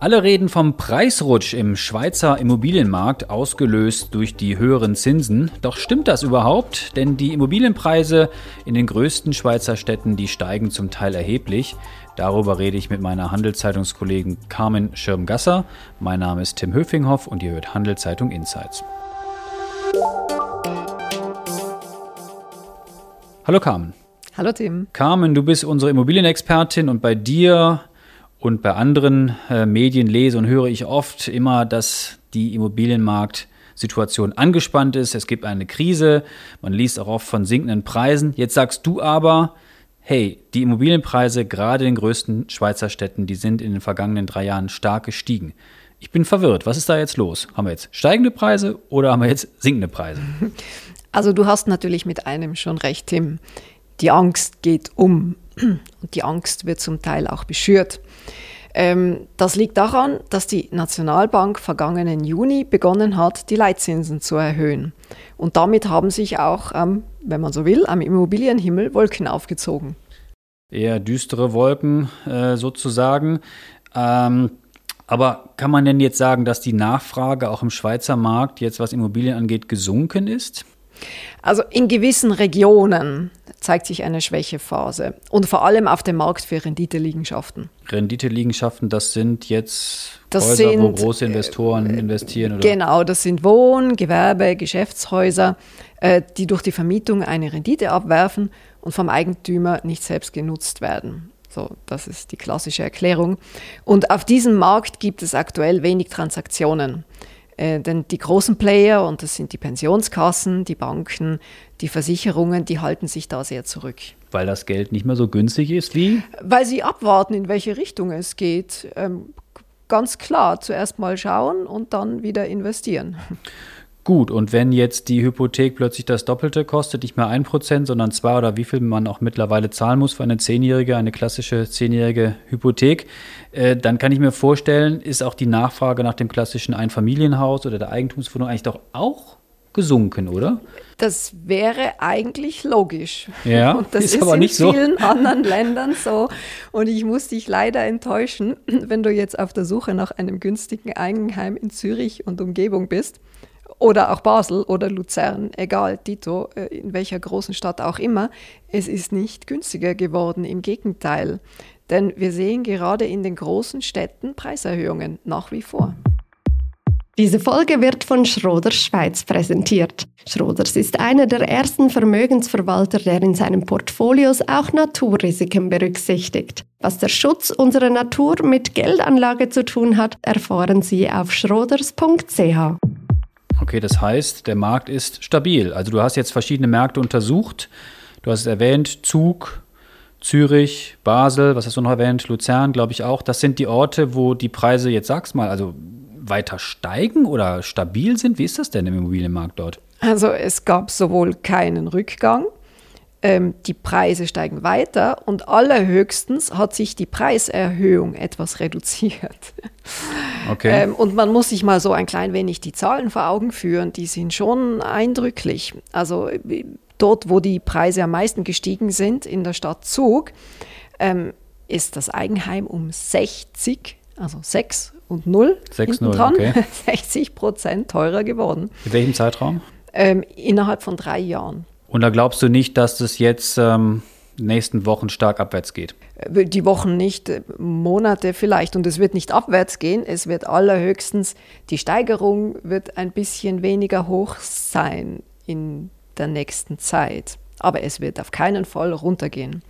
Alle reden vom Preisrutsch im Schweizer Immobilienmarkt, ausgelöst durch die höheren Zinsen. Doch stimmt das überhaupt? Denn die Immobilienpreise in den größten Schweizer Städten, die steigen zum Teil erheblich. Darüber rede ich mit meiner Handelszeitungskollegen Carmen Schirmgasser. Mein Name ist Tim Höfinghoff und ihr hört Handelszeitung Insights. Hallo Carmen. Hallo Tim. Carmen, du bist unsere Immobilienexpertin und bei dir und bei anderen äh, Medien lese und höre ich oft immer, dass die Immobilienmarktsituation angespannt ist. Es gibt eine Krise. Man liest auch oft von sinkenden Preisen. Jetzt sagst du aber, hey, die Immobilienpreise gerade in den größten Schweizer Städten, die sind in den vergangenen drei Jahren stark gestiegen. Ich bin verwirrt. Was ist da jetzt los? Haben wir jetzt steigende Preise oder haben wir jetzt sinkende Preise? Also du hast natürlich mit einem schon recht, Tim. Die Angst geht um und die Angst wird zum Teil auch beschürt. Ähm, das liegt daran, dass die Nationalbank vergangenen Juni begonnen hat, die Leitzinsen zu erhöhen. Und damit haben sich auch, ähm, wenn man so will, am Immobilienhimmel Wolken aufgezogen. Eher düstere Wolken äh, sozusagen. Ähm, aber kann man denn jetzt sagen, dass die Nachfrage auch im Schweizer Markt jetzt, was Immobilien angeht, gesunken ist? Also in gewissen Regionen zeigt sich eine Schwächephase und vor allem auf dem Markt für Renditeliegenschaften. Renditeliegenschaften, das sind jetzt das Häuser, sind, wo große Investoren äh, investieren? Oder? Genau, das sind Wohn-, Gewerbe-, Geschäftshäuser, äh, die durch die Vermietung eine Rendite abwerfen und vom Eigentümer nicht selbst genutzt werden. So, das ist die klassische Erklärung. Und auf diesem Markt gibt es aktuell wenig Transaktionen. Äh, denn die großen Player, und das sind die Pensionskassen, die Banken, die Versicherungen, die halten sich da sehr zurück. Weil das Geld nicht mehr so günstig ist wie? Weil sie abwarten, in welche Richtung es geht. Ähm, ganz klar, zuerst mal schauen und dann wieder investieren. Gut, und wenn jetzt die Hypothek plötzlich das Doppelte kostet, nicht mehr ein Prozent, sondern zwei oder wie viel man auch mittlerweile zahlen muss für eine zehnjährige, eine klassische zehnjährige Hypothek, äh, dann kann ich mir vorstellen, ist auch die Nachfrage nach dem klassischen Einfamilienhaus oder der Eigentumswohnung eigentlich doch auch gesunken, oder? Das wäre eigentlich logisch. Ja, und das ist, ist aber in nicht vielen so. anderen Ländern so. Und ich muss dich leider enttäuschen, wenn du jetzt auf der Suche nach einem günstigen Eigenheim in Zürich und Umgebung bist oder auch Basel oder Luzern, egal, Dito, äh, in welcher großen Stadt auch immer, es ist nicht günstiger geworden, im Gegenteil. Denn wir sehen gerade in den großen Städten Preiserhöhungen nach wie vor. Diese Folge wird von Schroders Schweiz präsentiert. Schroders ist einer der ersten Vermögensverwalter, der in seinen Portfolios auch Naturrisiken berücksichtigt. Was der Schutz unserer Natur mit Geldanlage zu tun hat, erfahren Sie auf schroders.ch. Okay, das heißt, der Markt ist stabil. Also du hast jetzt verschiedene Märkte untersucht. Du hast es erwähnt, Zug, Zürich, Basel, was hast du noch erwähnt? Luzern, glaube ich auch. Das sind die Orte, wo die Preise jetzt, sag's mal, also weiter steigen oder stabil sind. Wie ist das denn im Immobilienmarkt dort? Also es gab sowohl keinen Rückgang ähm, die Preise steigen weiter und allerhöchstens hat sich die Preiserhöhung etwas reduziert. Okay. Ähm, und man muss sich mal so ein klein wenig die Zahlen vor Augen führen, die sind schon eindrücklich. Also dort, wo die Preise am meisten gestiegen sind, in der Stadt Zug, ähm, ist das Eigenheim um 60, also 6 und 0 6, 0, okay. 60 Prozent teurer geworden. In welchem Zeitraum? Ähm, innerhalb von drei Jahren. Und da glaubst du nicht, dass das jetzt ähm, nächsten Wochen stark abwärts geht? Äh, die Wochen nicht, äh, Monate vielleicht. Und es wird nicht abwärts gehen. Es wird allerhöchstens, die Steigerung wird ein bisschen weniger hoch sein in der nächsten Zeit. Aber es wird auf keinen Fall runtergehen.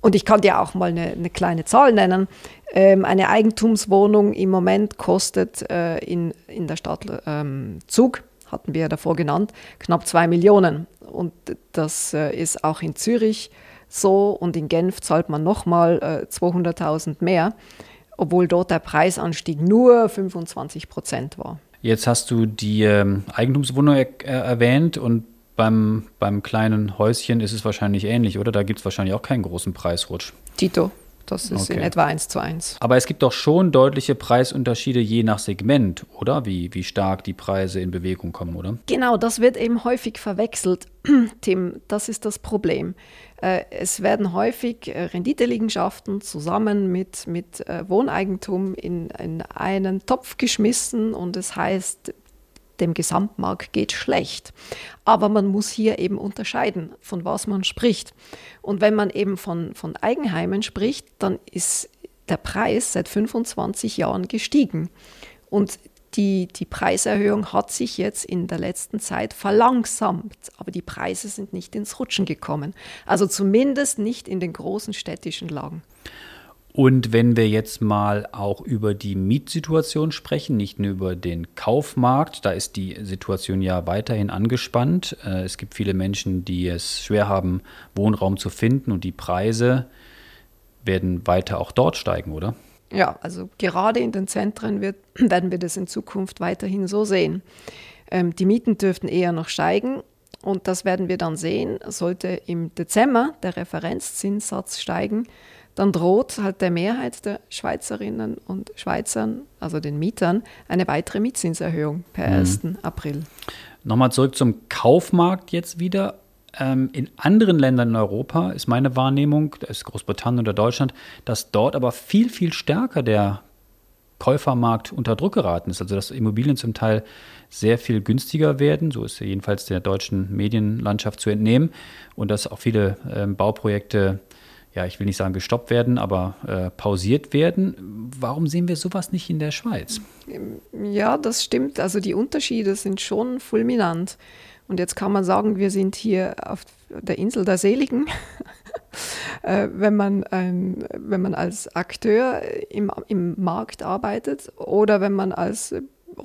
Und ich kann dir auch mal eine, eine kleine Zahl nennen. Ähm, eine Eigentumswohnung im Moment kostet äh, in, in der Stadt ähm, Zug hatten wir ja davor genannt, knapp zwei Millionen. Und das äh, ist auch in Zürich so und in Genf zahlt man nochmal äh, 200.000 mehr, obwohl dort der Preisanstieg nur 25 Prozent war. Jetzt hast du die ähm, Eigentumswohnung er erwähnt und beim, beim kleinen Häuschen ist es wahrscheinlich ähnlich, oder? Da gibt es wahrscheinlich auch keinen großen Preisrutsch. Tito. Das ist okay. in etwa eins zu eins. Aber es gibt doch schon deutliche Preisunterschiede je nach Segment, oder? Wie, wie stark die Preise in Bewegung kommen, oder? Genau, das wird eben häufig verwechselt. Tim, das ist das Problem. Äh, es werden häufig äh, Renditeliegenschaften zusammen mit, mit äh, Wohneigentum in, in einen Topf geschmissen und es heißt, dem Gesamtmarkt geht schlecht. Aber man muss hier eben unterscheiden, von was man spricht. Und wenn man eben von, von Eigenheimen spricht, dann ist der Preis seit 25 Jahren gestiegen. Und die, die Preiserhöhung hat sich jetzt in der letzten Zeit verlangsamt, aber die Preise sind nicht ins Rutschen gekommen. Also zumindest nicht in den großen städtischen Lagen. Und wenn wir jetzt mal auch über die Mietsituation sprechen, nicht nur über den Kaufmarkt, da ist die Situation ja weiterhin angespannt. Äh, es gibt viele Menschen, die es schwer haben, Wohnraum zu finden und die Preise werden weiter auch dort steigen, oder? Ja, also gerade in den Zentren wird, werden wir das in Zukunft weiterhin so sehen. Ähm, die Mieten dürften eher noch steigen und das werden wir dann sehen. Sollte im Dezember der Referenzzinssatz steigen, dann droht halt der Mehrheit der Schweizerinnen und Schweizern, also den Mietern, eine weitere Mietzinserhöhung per mhm. 1. April. Nochmal zurück zum Kaufmarkt jetzt wieder. Ähm, in anderen Ländern in Europa ist meine Wahrnehmung, da ist Großbritannien oder Deutschland, dass dort aber viel, viel stärker der Käufermarkt unter Druck geraten ist. Also dass Immobilien zum Teil sehr viel günstiger werden, so ist jedenfalls der deutschen Medienlandschaft zu entnehmen, und dass auch viele ähm, Bauprojekte ja, ich will nicht sagen gestoppt werden, aber äh, pausiert werden. Warum sehen wir sowas nicht in der Schweiz? Ja, das stimmt. Also die Unterschiede sind schon fulminant. Und jetzt kann man sagen, wir sind hier auf der Insel der Seligen. äh, wenn, man, ähm, wenn man als Akteur im, im Markt arbeitet oder wenn man als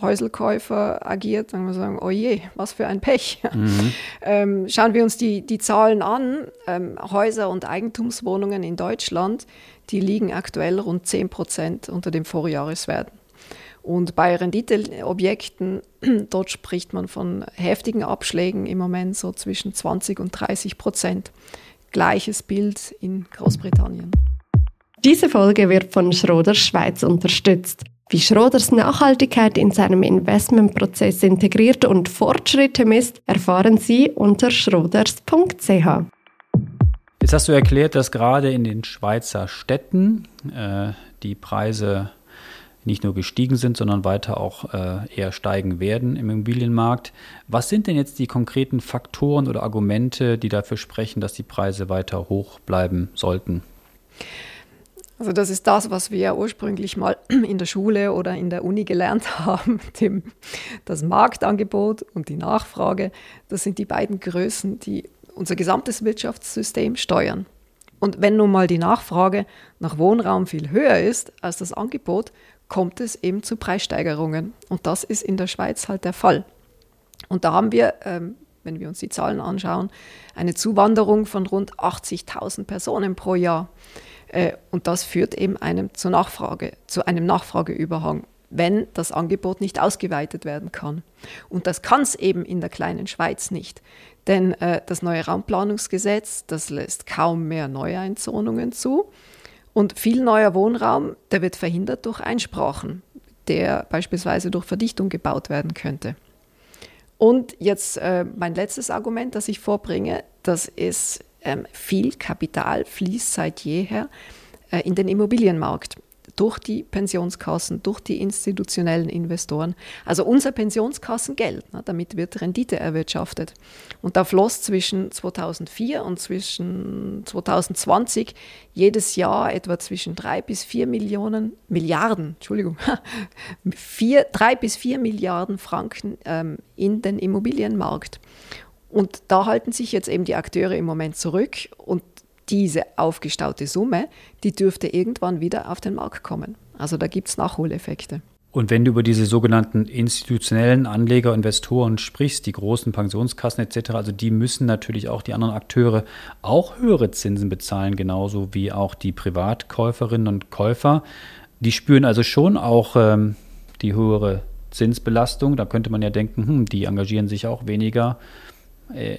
Häuselkäufer agiert, dann muss man sagen, oh je, was für ein Pech. Mhm. Ähm, schauen wir uns die, die Zahlen an. Ähm, Häuser und Eigentumswohnungen in Deutschland, die liegen aktuell rund 10 Prozent unter dem Vorjahreswert. Und bei Renditeobjekten, dort spricht man von heftigen Abschlägen im Moment so zwischen 20 und 30 Prozent. Gleiches Bild in Großbritannien. Diese Folge wird von Schroder Schweiz unterstützt. Wie Schroders Nachhaltigkeit in seinem Investmentprozess integriert und Fortschritte misst, erfahren Sie unter schroders.ch. Jetzt hast du erklärt, dass gerade in den Schweizer Städten äh, die Preise nicht nur gestiegen sind, sondern weiter auch äh, eher steigen werden im Immobilienmarkt. Was sind denn jetzt die konkreten Faktoren oder Argumente, die dafür sprechen, dass die Preise weiter hoch bleiben sollten? Also das ist das, was wir ursprünglich mal in der Schule oder in der Uni gelernt haben. Dem, das Marktangebot und die Nachfrage, das sind die beiden Größen, die unser gesamtes Wirtschaftssystem steuern. Und wenn nun mal die Nachfrage nach Wohnraum viel höher ist als das Angebot, kommt es eben zu Preissteigerungen. Und das ist in der Schweiz halt der Fall. Und da haben wir, ähm, wenn wir uns die Zahlen anschauen, eine Zuwanderung von rund 80.000 Personen pro Jahr. Äh, und das führt eben einem zur Nachfrage, zu einem Nachfrageüberhang, wenn das Angebot nicht ausgeweitet werden kann. Und das kann es eben in der kleinen Schweiz nicht. Denn äh, das neue Raumplanungsgesetz, das lässt kaum mehr Neueinzonungen zu. Und viel neuer Wohnraum, der wird verhindert durch Einsprachen, der beispielsweise durch Verdichtung gebaut werden könnte. Und jetzt äh, mein letztes Argument, das ich vorbringe, das ist viel Kapital fließt seit jeher äh, in den Immobilienmarkt durch die Pensionskassen, durch die institutionellen Investoren. Also unser Pensionskassengeld, ne, damit wird Rendite erwirtschaftet. Und da floss zwischen 2004 und zwischen 2020 jedes Jahr etwa zwischen drei bis vier Millionen, Milliarden, Entschuldigung, vier, bis vier Milliarden Franken ähm, in den Immobilienmarkt. Und da halten sich jetzt eben die Akteure im Moment zurück und diese aufgestaute Summe, die dürfte irgendwann wieder auf den Markt kommen. Also da gibt es Nachholeffekte. Und wenn du über diese sogenannten institutionellen Anleger, Investoren sprichst, die großen Pensionskassen etc., also die müssen natürlich auch die anderen Akteure auch höhere Zinsen bezahlen, genauso wie auch die Privatkäuferinnen und Käufer. Die spüren also schon auch ähm, die höhere Zinsbelastung. Da könnte man ja denken, hm, die engagieren sich auch weniger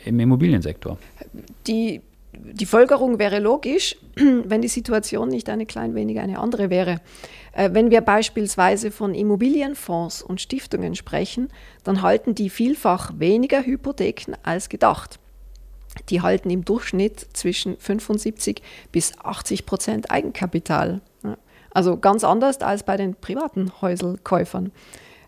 im Immobiliensektor? Die die Folgerung wäre logisch, wenn die Situation nicht eine klein wenig eine andere wäre. Äh, wenn wir beispielsweise von Immobilienfonds und Stiftungen sprechen, dann halten die vielfach weniger Hypotheken als gedacht. Die halten im Durchschnitt zwischen 75 bis 80 Prozent Eigenkapital. Also ganz anders als bei den privaten Häuselkäufern.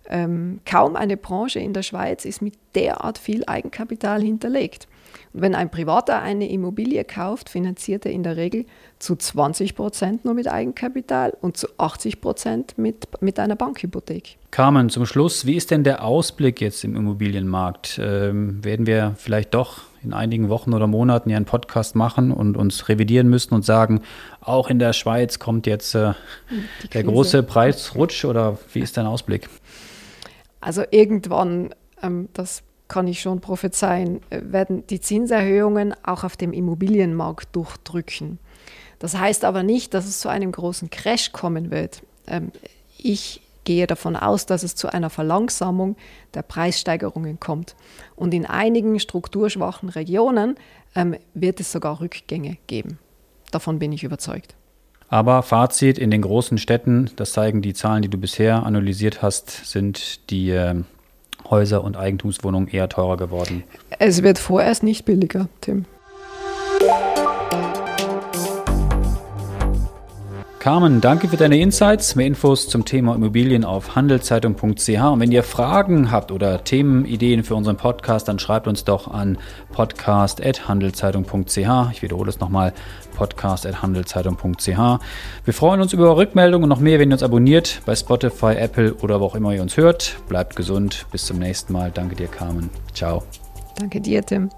Ähm, kaum eine Branche in der Schweiz ist mit derart viel Eigenkapital hinterlegt. Und wenn ein Privater eine Immobilie kauft, finanziert er in der Regel zu 20 Prozent nur mit Eigenkapital und zu 80 Prozent mit, mit einer Bankhypothek. Carmen, zum Schluss, wie ist denn der Ausblick jetzt im Immobilienmarkt? Ähm, werden wir vielleicht doch in einigen Wochen oder Monaten hier einen Podcast machen und uns revidieren müssen und sagen, auch in der Schweiz kommt jetzt äh, der große Preisrutsch oder wie ist dein Ausblick? Also irgendwann, ähm, das kann ich schon prophezeien, äh, werden die Zinserhöhungen auch auf dem Immobilienmarkt durchdrücken. Das heißt aber nicht, dass es zu einem großen Crash kommen wird. Ähm, ich gehe davon aus, dass es zu einer Verlangsamung der Preissteigerungen kommt. Und in einigen strukturschwachen Regionen ähm, wird es sogar Rückgänge geben. Davon bin ich überzeugt. Aber Fazit in den großen Städten, das zeigen die Zahlen, die du bisher analysiert hast, sind die äh, Häuser und Eigentumswohnungen eher teurer geworden. Es wird vorerst nicht billiger, Tim. Carmen, danke für deine Insights. Mehr Infos zum Thema Immobilien auf handelszeitung.ch. Und wenn ihr Fragen habt oder Themenideen für unseren Podcast, dann schreibt uns doch an podcast.handelszeitung.ch. Ich wiederhole es nochmal, podcast.handelszeitung.ch. Wir freuen uns über Rückmeldungen und noch mehr, wenn ihr uns abonniert bei Spotify, Apple oder wo auch immer ihr uns hört. Bleibt gesund. Bis zum nächsten Mal. Danke dir, Carmen. Ciao. Danke dir, Tim.